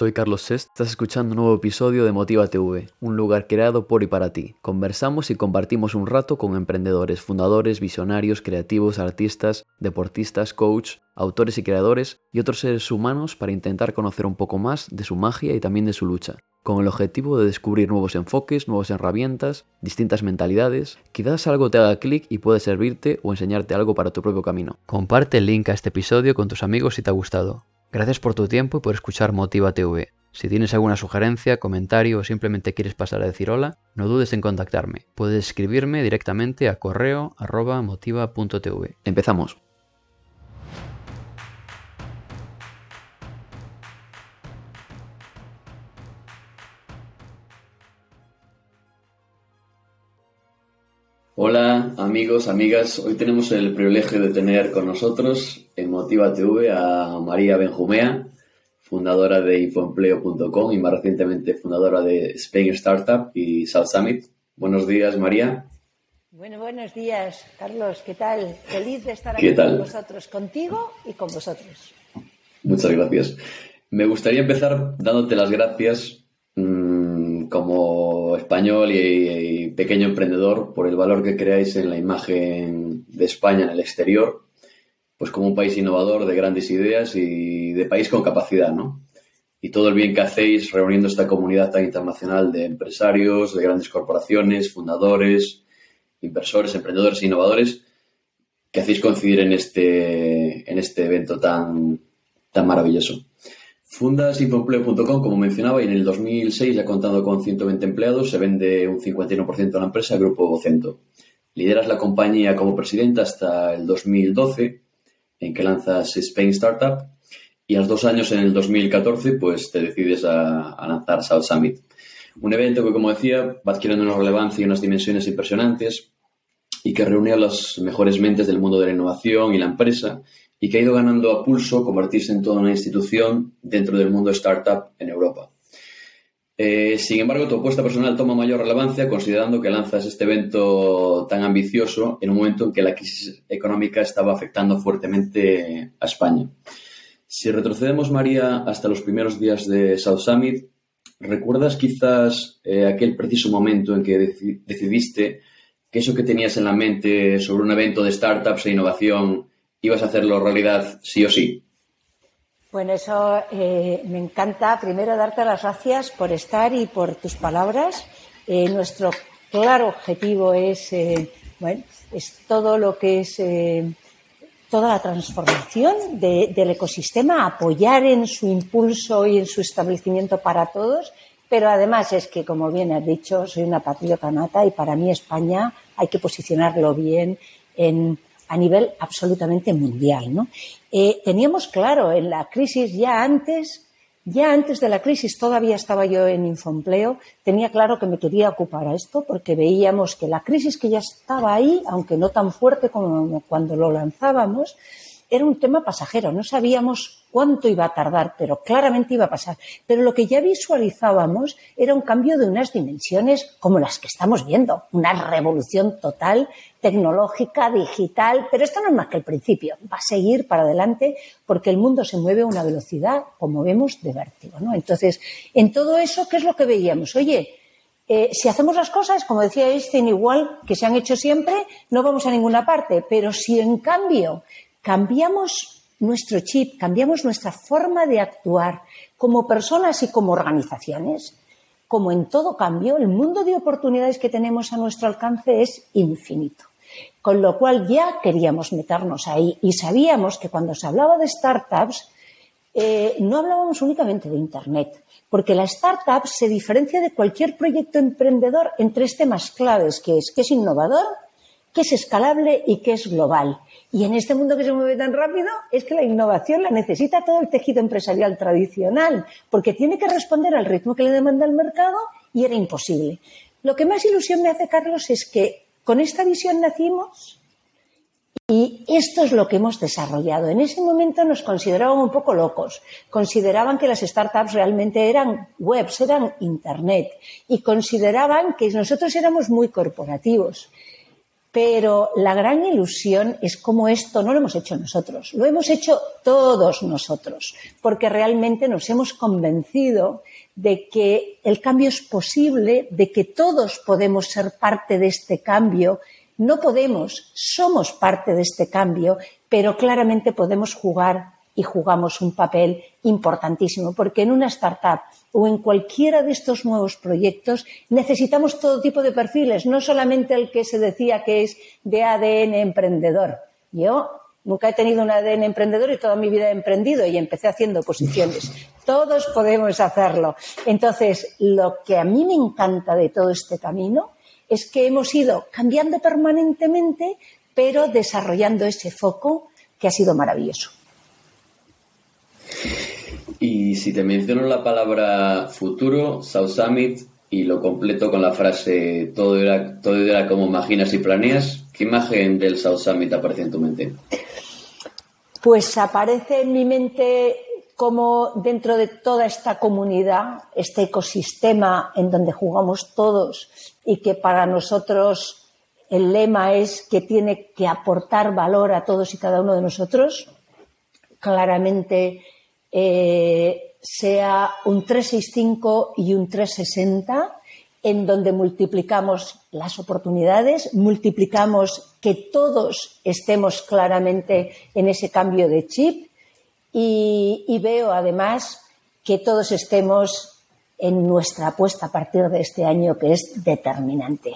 soy Carlos Sest, estás escuchando un nuevo episodio de Motiva TV, un lugar creado por y para ti. Conversamos y compartimos un rato con emprendedores, fundadores, visionarios, creativos, artistas, deportistas, coach, autores y creadores y otros seres humanos para intentar conocer un poco más de su magia y también de su lucha, con el objetivo de descubrir nuevos enfoques, nuevas herramientas, distintas mentalidades. Quizás algo te haga clic y puede servirte o enseñarte algo para tu propio camino. Comparte el link a este episodio con tus amigos si te ha gustado. Gracias por tu tiempo y por escuchar Motiva TV. Si tienes alguna sugerencia, comentario o simplemente quieres pasar a decir hola, no dudes en contactarme. Puedes escribirme directamente a correo arroba motiva.tv. Empezamos. Amigos, amigas. Hoy tenemos el privilegio de tener con nosotros en Motiva TV a María Benjumea, fundadora de infoempleo.com y más recientemente fundadora de Spain Startup y South Summit. Buenos días, María. Bueno, buenos días, Carlos. ¿Qué tal? Feliz de estar aquí con vosotros, contigo y con vosotros. Muchas gracias. Me gustaría empezar dándote las gracias mmm, como español y, pequeño emprendedor por el valor que creáis en la imagen de España en el exterior, pues como un país innovador de grandes ideas y de país con capacidad, ¿no? Y todo el bien que hacéis reuniendo esta comunidad tan internacional de empresarios, de grandes corporaciones, fundadores, inversores, emprendedores e innovadores que hacéis coincidir en este, en este evento tan, tan maravilloso. Infoempleo.com, como mencionaba, y en el 2006 ya contando con 120 empleados, se vende un 51% de la empresa Grupo Vocento. Lideras la compañía como presidenta hasta el 2012, en que lanzas Spain Startup, y a los dos años, en el 2014, pues te decides a, a lanzar South Summit. Un evento que, como decía, va adquiriendo una relevancia y unas dimensiones impresionantes y que reúne a las mejores mentes del mundo de la innovación y la empresa y que ha ido ganando a pulso convertirse en toda una institución dentro del mundo startup en Europa. Eh, sin embargo, tu apuesta personal toma mayor relevancia considerando que lanzas este evento tan ambicioso en un momento en que la crisis económica estaba afectando fuertemente a España. Si retrocedemos, María, hasta los primeros días de South Summit, ¿recuerdas quizás eh, aquel preciso momento en que decidiste que eso que tenías en la mente sobre un evento de startups e innovación ibas a hacerlo realidad sí o sí. Bueno, eso eh, me encanta. Primero, darte las gracias por estar y por tus palabras. Eh, nuestro claro objetivo es, eh, bueno, es todo lo que es toda la transformación de, del ecosistema, apoyar en su impulso y en su establecimiento para todos. Pero además es que, como bien has dicho, soy una patriota nata y para mí España hay que posicionarlo bien en a nivel absolutamente mundial. ¿no? Eh, teníamos claro en la crisis ya antes, ya antes de la crisis, todavía estaba yo en Infoempleo, tenía claro que me quería ocupar a esto porque veíamos que la crisis que ya estaba ahí, aunque no tan fuerte como cuando lo lanzábamos, era un tema pasajero. No sabíamos cuánto iba a tardar, pero claramente iba a pasar. Pero lo que ya visualizábamos era un cambio de unas dimensiones como las que estamos viendo, una revolución total, tecnológica, digital, pero esto no es más que el principio, va a seguir para adelante porque el mundo se mueve a una velocidad, como vemos, de vértigo. Entonces, en todo eso, ¿qué es lo que veíamos? Oye, eh, si hacemos las cosas, como decía Einstein, igual que se han hecho siempre, no vamos a ninguna parte. Pero si en cambio cambiamos nuestro chip, cambiamos nuestra forma de actuar como personas y como organizaciones, como en todo cambio, el mundo de oportunidades que tenemos a nuestro alcance es infinito. Con lo cual ya queríamos meternos ahí y sabíamos que cuando se hablaba de startups, eh, no hablábamos únicamente de Internet, porque la startup se diferencia de cualquier proyecto emprendedor en tres temas claves, que es que es innovador, que es escalable y que es global. Y en este mundo que se mueve tan rápido, es que la innovación la necesita todo el tejido empresarial tradicional, porque tiene que responder al ritmo que le demanda el mercado y era imposible. Lo que más ilusión me hace, Carlos, es que con esta visión nacimos y esto es lo que hemos desarrollado. En ese momento nos consideraban un poco locos. Consideraban que las startups realmente eran webs, eran Internet. Y consideraban que nosotros éramos muy corporativos. Pero la gran ilusión es cómo esto no lo hemos hecho nosotros, lo hemos hecho todos nosotros, porque realmente nos hemos convencido de que el cambio es posible, de que todos podemos ser parte de este cambio. No podemos, somos parte de este cambio, pero claramente podemos jugar y jugamos un papel importantísimo, porque en una startup o en cualquiera de estos nuevos proyectos necesitamos todo tipo de perfiles, no solamente el que se decía que es de ADN emprendedor. Yo nunca he tenido un ADN emprendedor y toda mi vida he emprendido y empecé haciendo posiciones. Todos podemos hacerlo. Entonces, lo que a mí me encanta de todo este camino es que hemos ido cambiando permanentemente, pero desarrollando ese foco que ha sido maravilloso. Y si te menciono la palabra futuro, South Summit, y lo completo con la frase todo era, todo era como imaginas y planeas, ¿qué imagen del South Summit aparece en tu mente? Pues aparece en mi mente como dentro de toda esta comunidad, este ecosistema en donde jugamos todos y que para nosotros el lema es que tiene que aportar valor a todos y cada uno de nosotros, claramente eh, sea un 365 y un 360 en donde multiplicamos las oportunidades, multiplicamos que todos estemos claramente en ese cambio de chip y, veo además que todos estemos en nuestra apuesta a partir de este año que es determinante,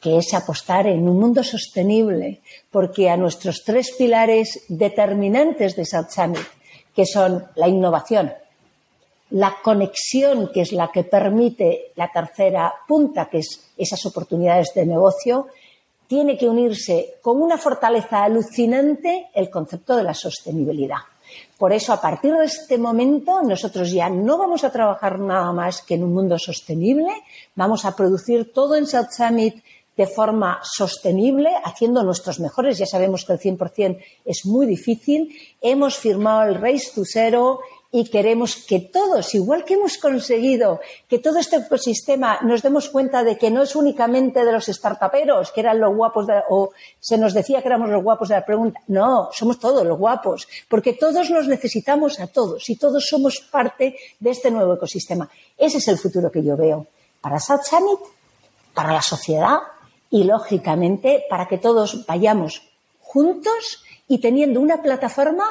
que es apostar en un mundo sostenible, porque a nuestros tres pilares determinantes de South Summit, que son la innovación, la conexión, que es la que permite la tercera punta, que es esas oportunidades de negocio, tiene que unirse con una fortaleza alucinante el concepto de la sostenibilidad. Por eso, a partir de este momento, nosotros ya no vamos a trabajar nada más que en un mundo sostenible, vamos a producir todo en South Summit de forma sostenible, haciendo nuestros mejores. Ya sabemos que el 100% es muy difícil. Hemos firmado el Race to Zero y queremos que todos, igual que hemos conseguido que todo este ecosistema nos demos cuenta de que no es únicamente de los startuperos, que eran los guapos, de, o se nos decía que éramos los guapos de la pregunta. No, somos todos los guapos, porque todos los necesitamos a todos y todos somos parte de este nuevo ecosistema. Ese es el futuro que yo veo para South Summit, para la sociedad y, lógicamente, para que todos vayamos juntos y teniendo una plataforma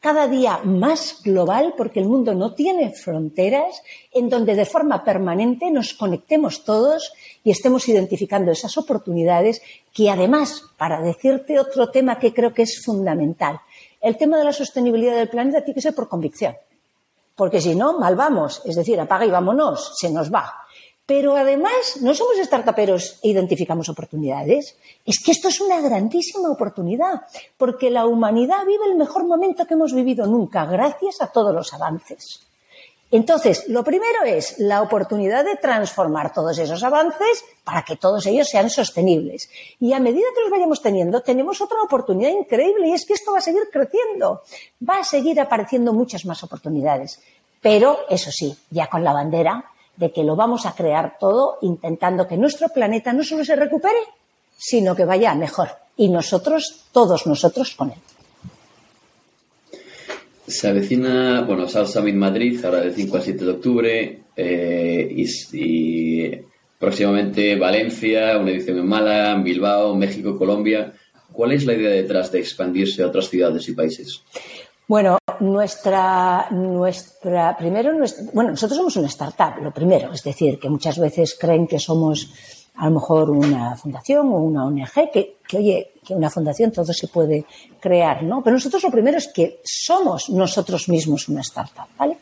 cada día más global, porque el mundo no tiene fronteras, en donde de forma permanente nos conectemos todos y estemos identificando esas oportunidades que además, para decirte otro tema que creo que es fundamental, el tema de la sostenibilidad del planeta tiene que ser por convicción, porque si no, mal vamos, es decir, apaga y vámonos, se nos va. Pero además, no somos startuperos e identificamos oportunidades. Es que esto es una grandísima oportunidad, porque la humanidad vive el mejor momento que hemos vivido nunca, gracias a todos los avances. Entonces, lo primero es la oportunidad de transformar todos esos avances para que todos ellos sean sostenibles. Y a medida que los vayamos teniendo, tenemos otra oportunidad increíble y es que esto va a seguir creciendo. Va a seguir apareciendo muchas más oportunidades. Pero, eso sí, ya con la bandera de que lo vamos a crear todo intentando que nuestro planeta no solo se recupere, sino que vaya mejor. Y nosotros, todos nosotros con él. Se avecina, bueno, South Summit Madrid, ahora del 5 al 7 de octubre, eh, y, y, próximamente Valencia, una edición en Málaga, Bilbao, México, Colombia. ¿Cuál es la idea detrás de expandirse a otras ciudades y países? Bueno, nuestra, nuestra, primero, nuestra, bueno, nosotros somos una startup, lo primero, es decir, que muchas veces creen que somos a lo mejor una fundación o una ONG, que, que oye, que una fundación todo se puede crear, ¿no? Pero nosotros lo primero es que somos nosotros mismos una startup, ¿vale?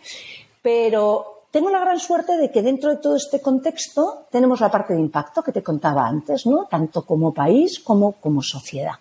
Pero tengo la gran suerte de que dentro de todo este contexto tenemos la parte de impacto que te contaba antes, ¿no? Tanto como país como como sociedad.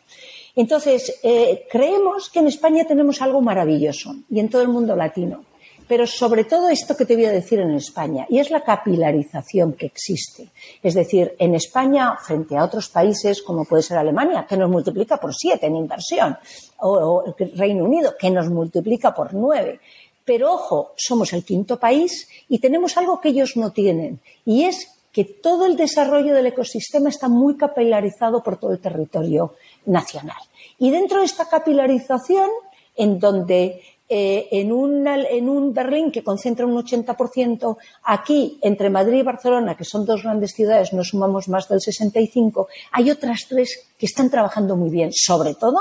Entonces, eh, creemos que en España tenemos algo maravilloso y en todo el mundo latino, pero sobre todo esto que te voy a decir en España, y es la capilarización que existe. Es decir, en España, frente a otros países como puede ser Alemania, que nos multiplica por siete en inversión, o, o Reino Unido, que nos multiplica por nueve. Pero ojo, somos el quinto país y tenemos algo que ellos no tienen, y es que todo el desarrollo del ecosistema está muy capilarizado por todo el territorio nacional. Y dentro de esta capilarización, en donde eh, en, en, un Berlín que concentra un 80%, aquí entre Madrid y Barcelona, que son dos grandes ciudades, no sumamos más del 65%, hay otras tres que están trabajando muy bien. Sobre todo,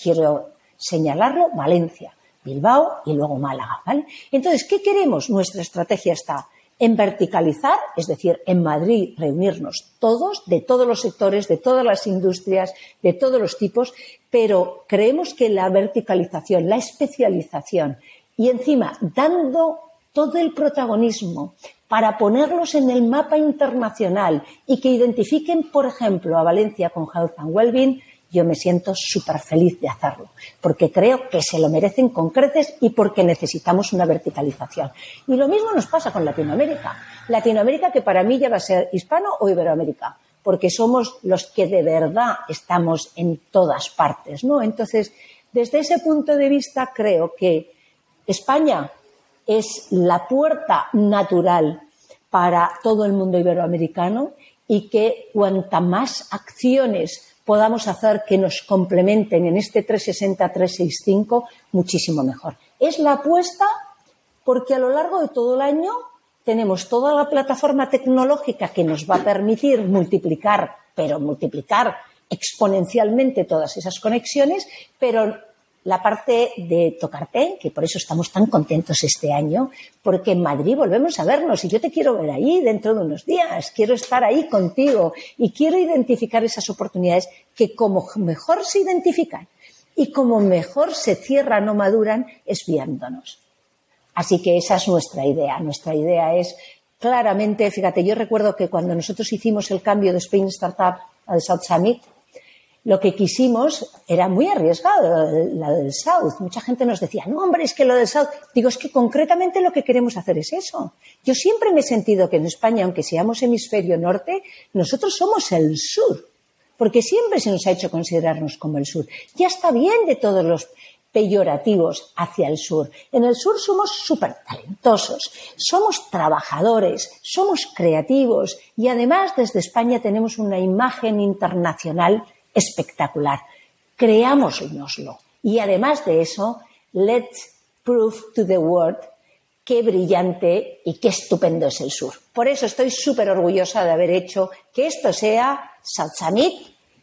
quiero señalarlo, Valencia, Bilbao y luego Málaga. Entonces, ¿qué queremos? Nuestra estrategia está en verticalizar, es decir, en Madrid reunirnos todos, de todos los sectores, de todas las industrias, de todos los tipos, pero creemos que la verticalización, la especialización y encima dando todo el protagonismo para ponerlos en el mapa internacional y que identifiquen, por ejemplo, a Valencia con Health and Wellbeing, yo me siento súper feliz de hacerlo, porque creo que se lo merecen con y porque necesitamos una verticalización. Y lo mismo nos pasa con Latinoamérica. Latinoamérica que para mí ya va a ser hispano o Iberoamérica, porque somos los que de verdad estamos en todas partes, ¿no? Entonces, desde ese punto de vista creo que España es la puerta natural para todo el mundo iberoamericano y que cuanta más acciones podamos hacer que nos complementen en este 360-365 muchísimo mejor. Es la apuesta porque a lo largo de todo el año tenemos toda la plataforma tecnológica que nos va a permitir multiplicar, pero multiplicar exponencialmente todas esas conexiones, pero la parte de tocarte, que por eso estamos tan contentos este año, porque en Madrid volvemos a vernos y yo te quiero ver ahí dentro de unos días, quiero estar ahí contigo y quiero identificar esas oportunidades que como mejor se identifican y como mejor se cierran o maduran es viéndonos. Así que esa es nuestra idea. Nuestra idea es claramente, fíjate, yo recuerdo que cuando nosotros hicimos el cambio de Spain Startup al South Summit, lo que quisimos era muy arriesgado, la del South. Mucha gente nos decía, no, hombre, es que lo del South. Digo, es que concretamente lo que queremos hacer es eso. Yo siempre me he sentido que en España, aunque seamos hemisferio norte, nosotros somos el sur. Porque siempre se nos ha hecho considerarnos como el sur. Ya está bien de todos los peyorativos hacia el sur. En el sur somos súper talentosos, somos trabajadores, somos creativos y además desde España tenemos una imagen internacional espectacular. Creámoslo. Y además de eso, let's prove to the world qué brillante y qué estupendo es el sur. Por eso estoy súper orgullosa de haber hecho que esto sea South Summit,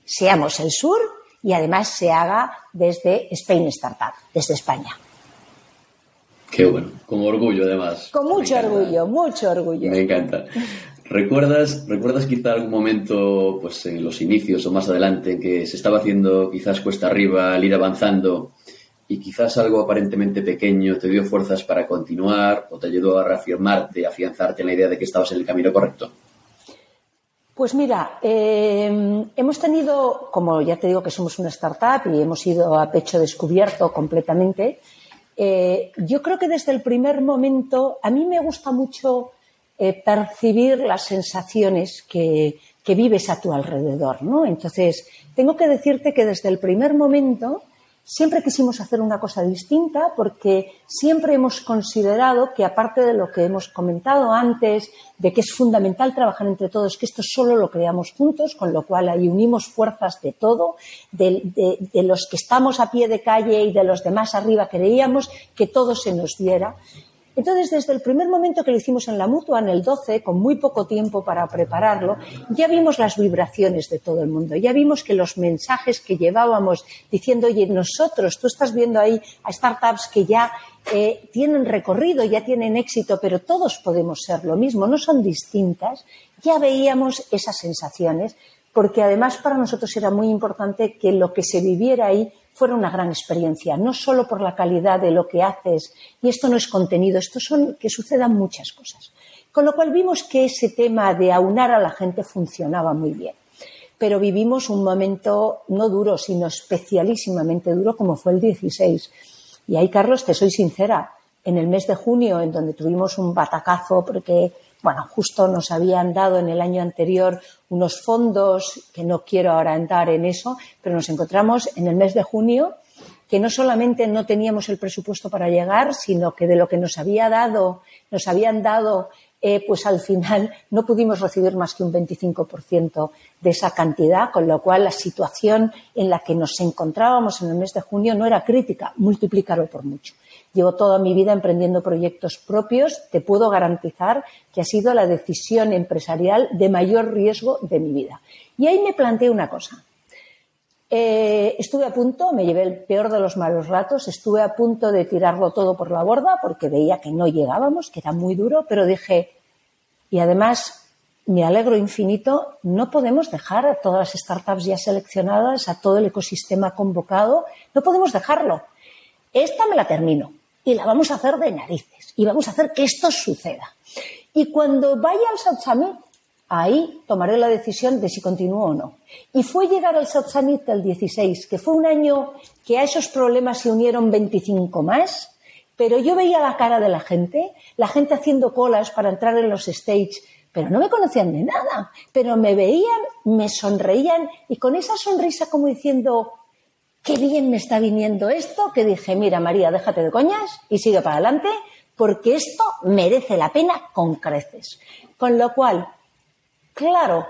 seamos el sur y además se haga desde Spain Startup, desde España. Qué bueno, con orgullo además. Con mucho orgullo, mucho orgullo. Me encanta. ¿Recuerdas, ¿Recuerdas quizá algún momento, pues en los inicios o más adelante, que se estaba haciendo quizás cuesta arriba al ir avanzando y quizás algo aparentemente pequeño te dio fuerzas para continuar o te ayudó a reafirmarte, a afianzarte en la idea de que estabas en el camino correcto? Pues mira, eh, hemos tenido, como ya te digo que somos una startup y hemos ido a pecho descubierto completamente, eh, yo creo que desde el primer momento a mí me gusta mucho eh, percibir las sensaciones que, que, vives a tu alrededor, ¿no? Entonces, tengo que decirte que desde el primer momento siempre quisimos hacer una cosa distinta porque siempre hemos considerado que aparte de lo que hemos comentado antes, de que es fundamental trabajar entre todos, que esto solo lo creamos juntos, con lo cual ahí unimos fuerzas de todo, de, de, de los que estamos a pie de calle y de los demás arriba, creíamos que todo se nos diera. Entonces, desde el primer momento que lo hicimos en la mutua, en el 12, con muy poco tiempo para prepararlo, ya vimos las vibraciones de todo el mundo, ya vimos que los mensajes que llevábamos diciendo, oye, nosotros, tú estás viendo ahí a startups que ya eh, tienen recorrido, ya tienen éxito, pero todos podemos ser lo mismo, no son distintas, ya veíamos esas sensaciones, porque además para nosotros era muy importante que lo que se viviera ahí fuera una gran experiencia, no solo por la calidad de lo que haces, y esto no es contenido, esto son que sucedan muchas cosas. Con lo cual vimos que ese tema de aunar a la gente funcionaba muy bien. Pero vivimos un momento no duro, sino especialísimamente duro, como fue el 16. Y ahí, Carlos, te soy sincera, en el mes de junio, en donde tuvimos un batacazo porque bueno, justo nos habían dado en el año anterior unos fondos, que no quiero ahora entrar en eso, pero nos encontramos en el mes de junio que no solamente no teníamos el presupuesto para llegar, sino que de lo que nos había dado, nos habían dado eh, pues al final no pudimos recibir más que un 25% de esa cantidad, con lo cual la situación en la que nos encontrábamos en el mes de junio no era crítica, multiplicarlo por mucho. Llevo toda mi vida emprendiendo proyectos propios. Te puedo garantizar que ha sido la decisión empresarial de mayor riesgo de mi vida. Y ahí me planteé una cosa. Eh, estuve a punto, me llevé el peor de los malos ratos, estuve a punto de tirarlo todo por la borda porque veía que no llegábamos, que era muy duro, pero dije, y además me alegro infinito, no podemos dejar a todas las startups ya seleccionadas, a todo el ecosistema convocado, no podemos dejarlo. Esta me la termino y la vamos a hacer de narices y vamos a hacer que esto suceda. Y cuando vaya al South ahí tomaré la decisión de si continúo o no. Y fue llegar al South Summit del 16, que fue un año que a esos problemas se unieron 25 más, pero yo veía la cara de la gente, la gente haciendo colas para entrar en los stage, pero no me conocían de nada, pero me veían, me sonreían y con esa sonrisa como diciendo, qué bien me está viniendo esto, que dije, mira María, déjate de coñas y sigue para adelante, porque esto merece la pena con creces. Con lo cual, claro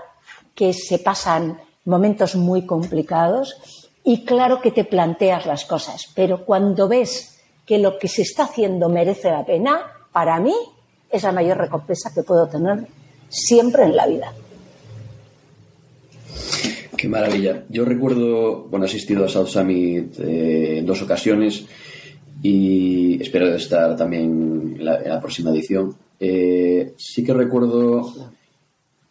que se pasan momentos muy complicados y claro que te planteas las cosas, pero cuando ves que lo que se está haciendo merece la pena, para mí es la mayor recompensa que puedo tener siempre en la vida. Qué maravilla. Yo recuerdo, bueno, he asistido a South Summit eh, en dos ocasiones y espero estar también en la, próxima edición. Eh, sí que recuerdo,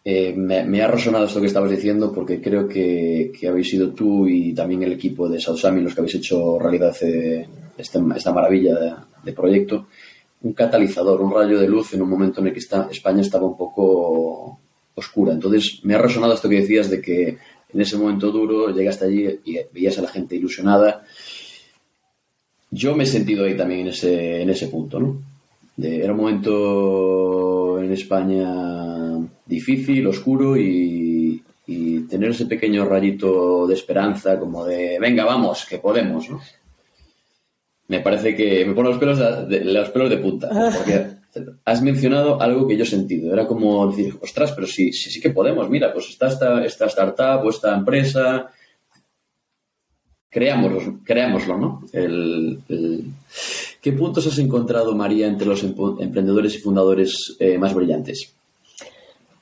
eh, me, ha resonado esto que estabas diciendo porque creo que, habéis sido tú y también el equipo de Summit los que habéis hecho realidad este, esta maravilla de, proyecto un catalizador, un rayo de luz en un momento en el que España estaba un poco oscura. Entonces, me ha resonado esto que decías de que en ese momento duro, llegaste allí y veías a la gente ilusionada. Yo me he sentido ahí también en ese, en ese punto, ¿no? era un momento en España difícil, oscuro y, y, tener ese pequeño rayito de esperanza, como de, venga, vamos, que podemos, ¿no? Me parece que me pone los pelos de, los pelos de punta, porque has mencionado algo que yo he sentido. Era como decir, ostras, pero sí, sí, sí que podemos. Mira, pues está esta, esta startup o esta empresa. Creámoslo, creámoslo ¿no? ¿Qué puntos has encontrado, María, entre los emprendedores y fundadores eh, más brillantes?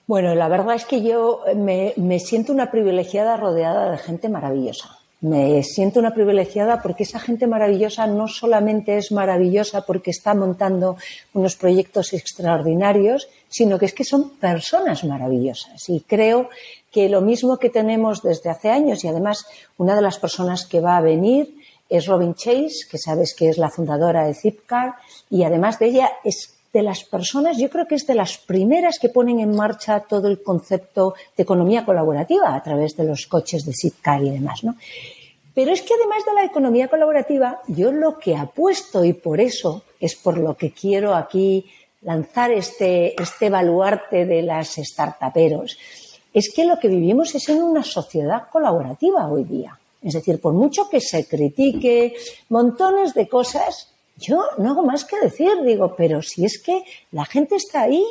Bueno, la verdad es que yo me, me siento una privilegiada rodeada de gente maravillosa me siento una privilegiada porque esa gente maravillosa no solamente es maravillosa porque está montando unos proyectos extraordinarios, sino que es que son personas maravillosas. Y creo que lo mismo que tenemos desde hace años, y además una de las personas que va a venir es Robin Chase, que sabes que es la fundadora de Zipcar, y además de ella es de las personas, yo creo que es de las primeras que ponen en marcha todo el concepto de economía colaborativa a través de los coches de Zipcar y demás, ¿no? Pero es que además de la economía colaborativa, yo lo que apuesto y por eso es por lo que quiero aquí lanzar este, este baluarte de las startuperos, es que lo que vivimos es en una sociedad colaborativa hoy día. Es decir, por mucho que se critique montones de cosas, yo no hago más que decir, digo, pero si es que la gente está ahí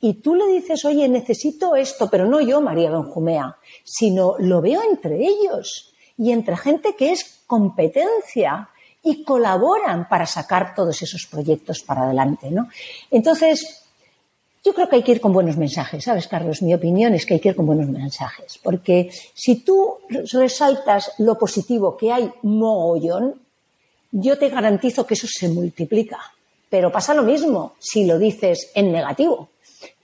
y tú le dices, oye, necesito esto, pero no yo, María Benjumea, sino lo veo entre ellos y entre gente que es competencia y colaboran para sacar todos esos proyectos para adelante, ¿no? Entonces, yo creo que hay que ir con buenos mensajes, ¿sabes, Carlos? Mi opinión es que hay que ir con buenos mensajes, porque si tú resaltas lo positivo que hay mogollón, yo te garantizo que eso se multiplica. Pero pasa lo mismo si lo dices en negativo.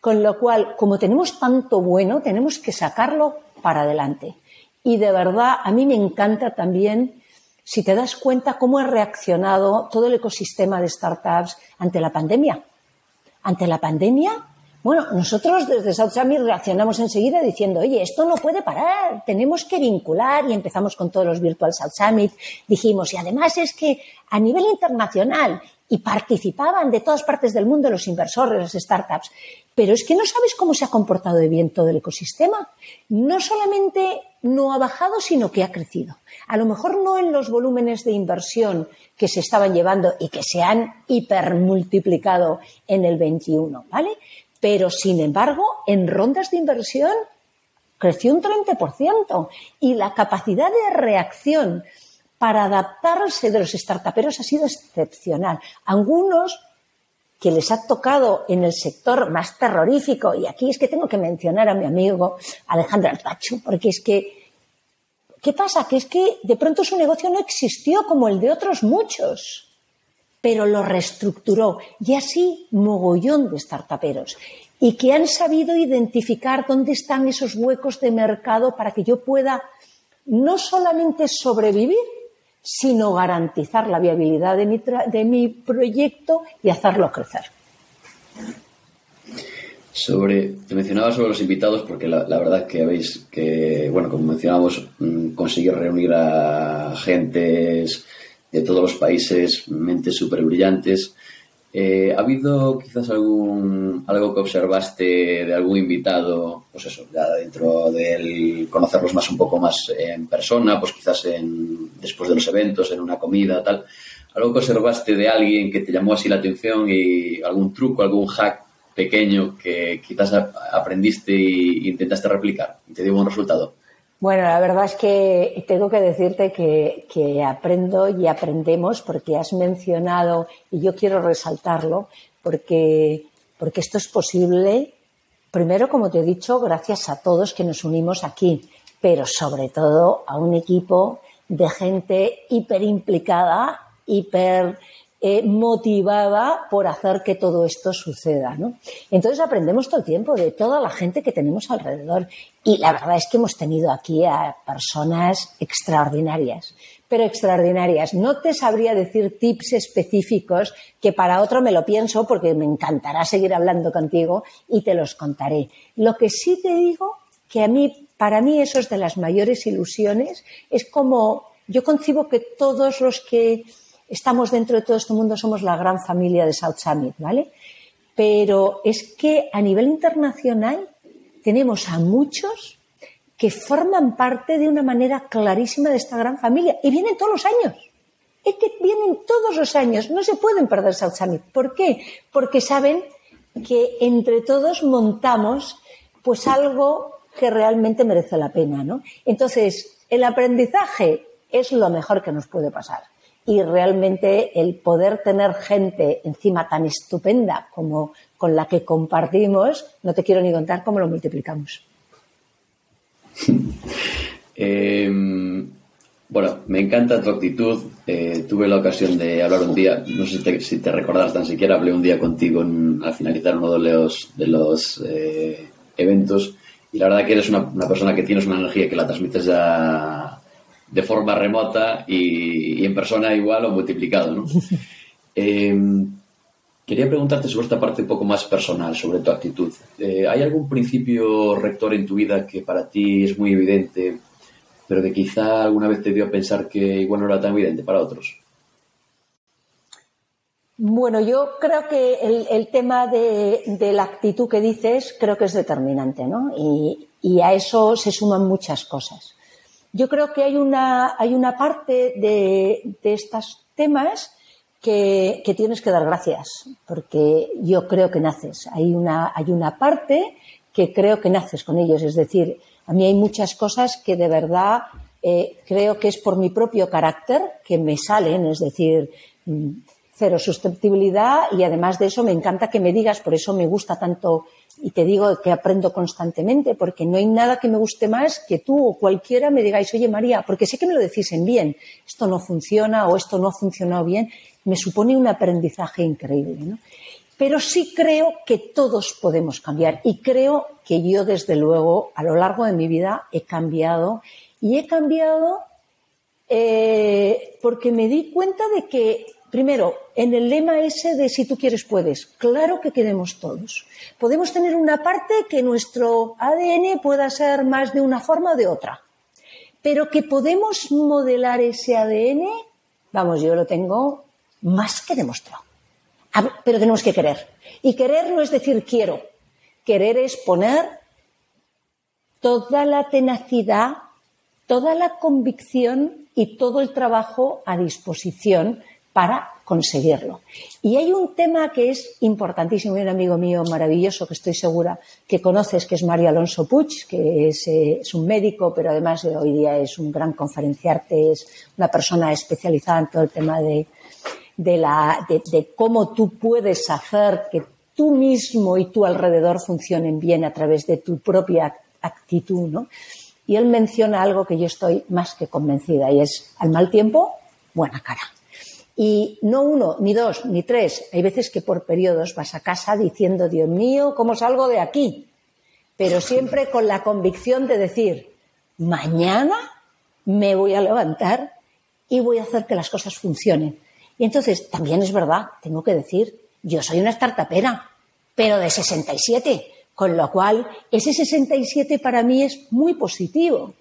Con lo cual, como tenemos tanto bueno, tenemos que sacarlo para adelante. Y de verdad, a mí me encanta también, si te das cuenta, cómo ha reaccionado todo el ecosistema de startups ante la pandemia. Ante la pandemia, bueno, nosotros desde South Summit reaccionamos enseguida diciendo, oye, esto no puede parar, tenemos que vincular y empezamos con todos los Virtual South Summit. Dijimos, y además es que a nivel internacional y participaban de todas partes del mundo los inversores, las startups. Pero es que no sabes cómo se ha comportado de bien todo el ecosistema. No solamente no ha bajado, sino que ha crecido. A lo mejor no en los volúmenes de inversión que se estaban llevando y que se han hipermultiplicado en el 21, ¿vale? Pero, sin embargo, en rondas de inversión creció un 30% y la capacidad de reacción para adaptarse de los startuperos ha sido excepcional. Algunos que les ha tocado en el sector más terrorífico, y aquí es que tengo que mencionar a mi amigo Alejandro Artacho, porque es que, ¿qué pasa? Que es que de pronto su negocio no existió como el de otros muchos, pero lo reestructuró, y así mogollón de startuperos y que han sabido identificar dónde están esos huecos de mercado para que yo pueda no solamente sobrevivir, sino garantizar la viabilidad de mi, de mi proyecto y hacerlo crecer. Sobre, te mencionaba sobre los invitados porque la, verdad que habéis que, bueno, como mencionábamos, mm, conseguir reunir a gentes de todos los países, mentes súper brillantes. Eh, ¿Ha habido quizás algún algo que observaste de algún invitado, pues eso, ya dentro del conocerlos más un poco más en persona, pues quizás en, después de los eventos, en una comida, tal? ¿Algo que observaste de alguien que te llamó así la atención y algún truco, algún hack pequeño que quizás aprendiste e intentaste replicar y te dio buen resultado? Bueno, la verdad es que tengo que decirte que, aprendo y aprendemos porque has mencionado, y yo quiero resaltarlo, porque, porque esto es posible, primero, como te he dicho, gracias a todos que nos unimos aquí, pero sobre todo a un equipo de gente hiper implicada, hiper eh, motivada por hacer que todo esto suceda. ¿no? Entonces aprendemos todo el tiempo de toda la gente que tenemos alrededor y la verdad es que hemos tenido aquí a personas extraordinarias, pero extraordinarias. No te sabría decir tips específicos que para otro me lo pienso porque me encantará seguir hablando contigo y te los contaré. Lo que sí te digo que a mí, para mí eso es de las mayores ilusiones, es como yo concibo que todos los que estamos dentro de todo este mundo, somos la gran familia de South Summit, ¿vale? Pero es que a nivel internacional tenemos a muchos que forman parte de una manera clarísima de esta gran familia y vienen todos los años. Es que vienen todos los años, no se pueden perder South Summit. ¿Por qué? Porque saben que entre todos montamos pues algo que realmente merece la pena, ¿no? Entonces, el aprendizaje es lo mejor que nos puede pasar y realmente el poder tener gente encima tan estupenda como con la que compartimos, no te quiero ni contar cómo lo multiplicamos. Em, bueno, me encanta tu actitud. Eh, tuve la ocasión de hablar un día, no sé si te, si recordas tan siquiera, hablé un día contigo al finalizar uno de los, de los eh, eventos y la verdad que eres una, una, persona que tienes una energía que la transmites ya de forma remota y, en persona igual o multiplicado. ¿no? Em, quería preguntarte sobre esta parte un poco más personal, sobre tu actitud. Eh, ¿Hay algún principio rector en tu vida que para ti es muy evidente, pero que quizá alguna vez te dio a pensar que igual no era tan evidente para otros? Bueno, yo creo que el, tema de, la actitud que dices creo que es determinante, ¿no? y a eso se suman muchas cosas. Yo creo que hay una, hay una parte de, estos temas que, tienes que dar gracias, porque yo creo que naces. Hay una, hay una parte que creo que naces con ellos. Es decir, a mí hay muchas cosas que de verdad eh, creo que es por mi propio carácter que me salen, es decir, mm, cero susceptibilidad y además de eso me encanta que me digas, por eso me gusta tanto y te digo que aprendo constantemente, porque no hay nada que me guste más que tú o cualquiera me digáis, oye María, porque sé que me lo decís en bien, esto no funciona o esto no ha funcionado bien, me supone un aprendizaje increíble. Pero sí creo que todos podemos cambiar y creo que yo, desde luego, a lo largo de mi vida he cambiado y he cambiado eh, porque me di cuenta de que Primero, en el lema ese de si tú quieres puedes, claro que queremos todos. Podemos tener una parte que nuestro ADN pueda ser más de una forma o de otra, pero que podemos modelar ese ADN, vamos, yo lo tengo más que demostrado. Pero tenemos que querer. Y querer no es decir quiero. Querer es poner toda la tenacidad, toda la convicción y todo el trabajo a disposición para conseguirlo. Y hay un tema que es importantísimo, y un amigo mío maravilloso que estoy segura que conoces, que es Mario Alonso Puig, que es, eh, un médico, pero además hoy día es un gran conferenciarte, es una persona especializada en todo el tema de, de, la, de cómo tú puedes hacer que tú mismo y tu alrededor funcionen bien a través de tu propia actitud, ¿no? Y él menciona algo que yo estoy más que convencida y es al mal tiempo, buena cara. Y no uno, ni dos, ni tres. Hay veces que por periodos vas a casa diciendo, Dios mío, ¿cómo salgo de aquí? Pero siempre con la convicción de decir, mañana me voy a levantar y voy a hacer que las cosas funcionen. Y entonces, también es verdad, tengo que decir, yo soy una startupera, pero de 67, con lo cual ese 67 para mí es muy positivo,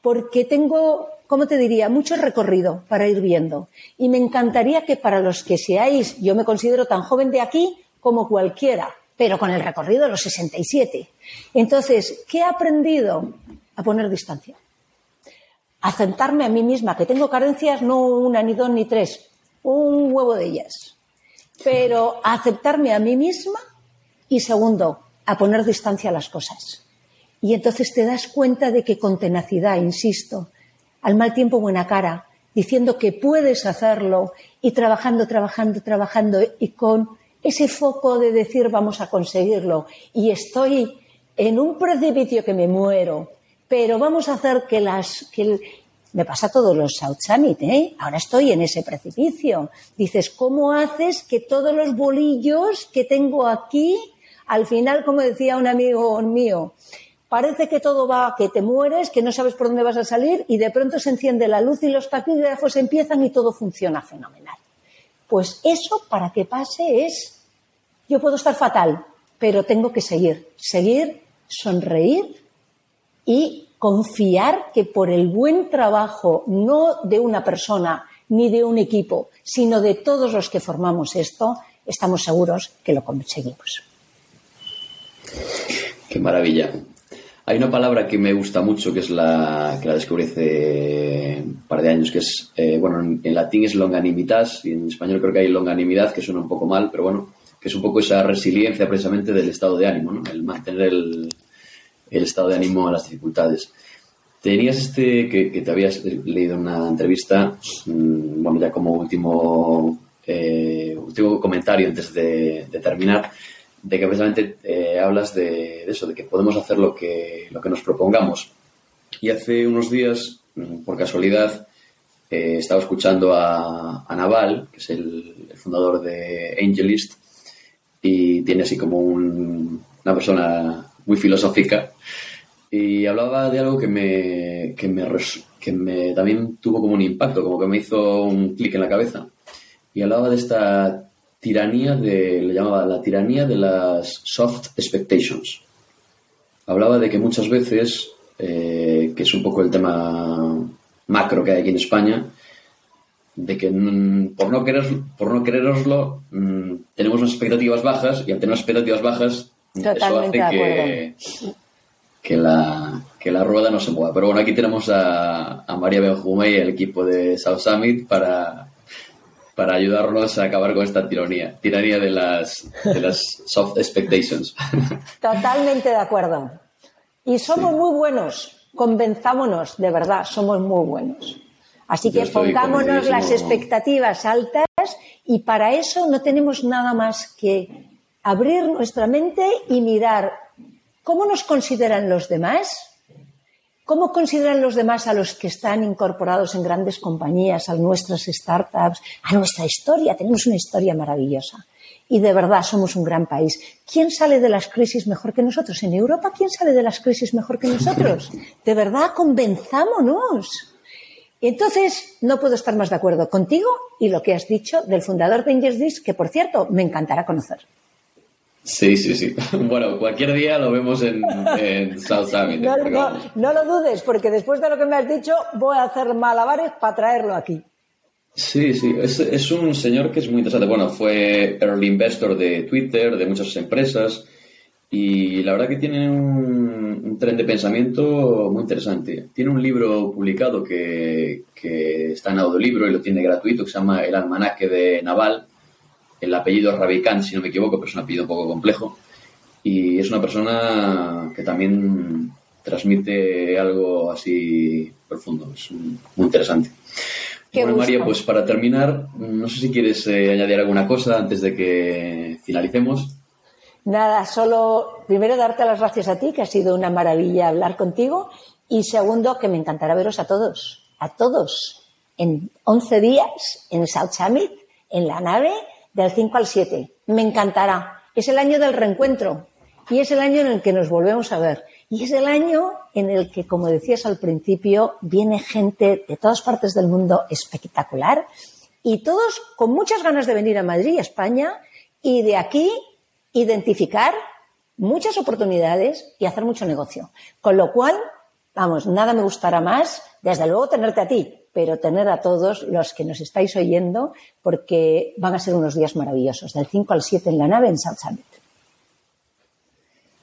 porque tengo ¿cómo te diría? Mucho recorrido para ir viendo. Y me encantaría que para los que seáis, yo me considero tan joven de aquí como cualquiera, pero con el recorrido de los 67. Entonces, ¿qué he aprendido? A poner distancia. A a mí misma, que tengo carencias, no una, ni dos, ni tres, un huevo de ellas. Pero a aceptarme a mí misma y segundo, a poner distancia a las cosas. Y entonces te das cuenta de que con tenacidad, insisto, al mal tiempo buena cara, diciendo que puedes hacerlo y trabajando, trabajando, trabajando y con ese foco de decir vamos a conseguirlo y estoy en un precipicio que me muero, pero vamos a hacer que las que me pasa todos los South Summit, ¿eh? Ahora estoy en ese precipicio. Dices, ¿cómo haces que todos los bolillos que tengo aquí, al final, como decía un amigo mío, parece que todo va, que te mueres, que no sabes por dónde vas a salir y de pronto se enciende la luz y los taquígrafos empiezan y todo funciona fenomenal. Pues eso para que pase es, yo puedo estar fatal, pero tengo que seguir, seguir, sonreír y confiar que por el buen trabajo, no de una persona ni de un equipo, sino de todos los que formamos esto, estamos seguros que lo conseguimos. Qué maravilla. Hay una palabra que me gusta mucho, que es la que la descubrí hace un par de años, que es, eh, bueno, en, latín es longanimitas y en español creo que hay longanimidad, que suena un poco mal, pero bueno, que es un poco esa resiliencia precisamente del estado de ánimo, ¿no? El mantener el, el estado de ánimo a las dificultades. Tenías este, que, te habías leído en una entrevista, mmm, bueno, ya como último, eh, último comentario antes de terminar, de que precisamente eh, hablas de, eso, de que podemos hacer lo que, lo que nos propongamos. Y hace unos días, mm, por casualidad, eh, estaba escuchando a, a, Naval, que es el, fundador de AngelList, y tiene así como un, una persona muy filosófica, y hablaba de algo que me, que me, que me también tuvo como un impacto, como que me hizo un clic en la cabeza. Y hablaba de esta tiranía de, le llamaba la tiranía de las soft expectations. Hablaba de que muchas veces, eh, que es un poco el tema macro que hay aquí en España, de que mm, por no querer, por no quereroslo mm, tenemos unas expectativas bajas y al tener unas expectativas bajas Totalmente eso hace que, que, la, que la rueda no se mueva. Pero bueno, aquí tenemos a, a María Benjume y el equipo de South Summit para, para ayudarnos a acabar con esta tiranía, tiranía de las, de las soft expectations. Totalmente de acuerdo. Y somos sí. muy buenos, convenzámonos, de verdad, somos muy buenos. Así que pongámonos las expectativas altas y para eso no tenemos nada más que abrir nuestra mente y mirar cómo nos consideran los demás, ¿Cómo consideran los demás a los que están incorporados en grandes compañías, a nuestras startups, a nuestra historia? Tenemos una historia maravillosa. Y de verdad somos un gran país. ¿Quién sale de las crisis mejor que nosotros? ¿En Europa quién sale de las crisis mejor que nosotros? De verdad, convenzámonos. Entonces, no puedo estar más de acuerdo contigo y lo que has dicho del fundador de Angels que por cierto, me encantará conocer. Sí, sí, sí. Bueno, cualquier día lo vemos en, en South Summit. No, no, no, lo dudes, porque después de lo que me has dicho, voy a hacer malabares para traerlo aquí. Sí, sí, es, es, un señor que es muy interesante. Bueno, fue early investor de Twitter, de muchas empresas, y la verdad que tiene un, un tren de pensamiento muy interesante. Tiene un libro publicado que, que está en audiolibro y lo tiene gratuito, que se llama El almanaque de Naval. El apellido es Ravikant, si no me equivoco, pero es un apellido un poco complejo. Y es una persona que también transmite algo así profundo. Es muy interesante. bueno, María, pues para terminar, no sé si quieres eh, añadir alguna cosa antes de que finalicemos. Nada, solo primero darte las gracias a ti, que ha sido una maravilla hablar contigo. Y segundo, que me encantará veros a todos, a todos, en 11 días en South Summit, en la nave, del 5 al 7. Me encantará. Es el año del reencuentro y es el año en el que nos volvemos a ver. Y es el año en el que, como decías al principio, viene gente de todas partes del mundo espectacular y todos con muchas ganas de venir a Madrid, a España, y de aquí identificar muchas oportunidades y hacer mucho negocio. Con lo cual, vamos, nada me gustará más, desde luego tenerte a ti, pero tener a todos los que nos estáis oyendo, porque van a ser unos días maravillosos, del 5 al 7 en la nave en South Summit.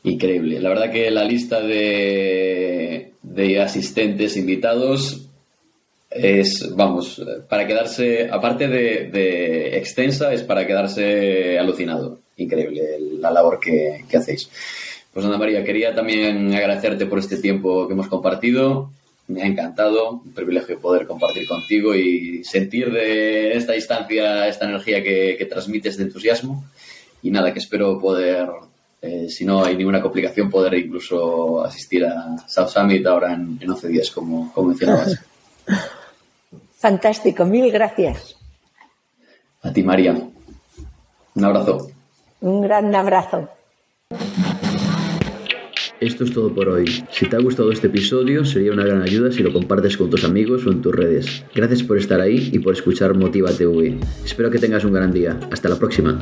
Increíble. La verdad que la lista de, de asistentes invitados es, vamos, para quedarse, aparte de, de, extensa, es para quedarse alucinado. Increíble la labor que, que hacéis. Pues Ana María, quería también agradecerte por este tiempo que hemos compartido. Me ha encantado, un privilegio poder compartir contigo y sentir de esta distancia esta energía que, que transmites de entusiasmo. Y nada, que espero poder eh, si no hay ninguna complicación, poder incluso asistir a South Summit ahora en, en 11 días, como, como mencionabas. Fantástico, mil gracias. A ti, María. Un abrazo. Un gran abrazo. Esto es todo por hoy. Si te ha gustado este episodio, sería una gran ayuda si lo compartes con tus amigos o en tus redes. Gracias por estar ahí y por escuchar Motiva TV. Espero que tengas un gran día. Hasta la próxima.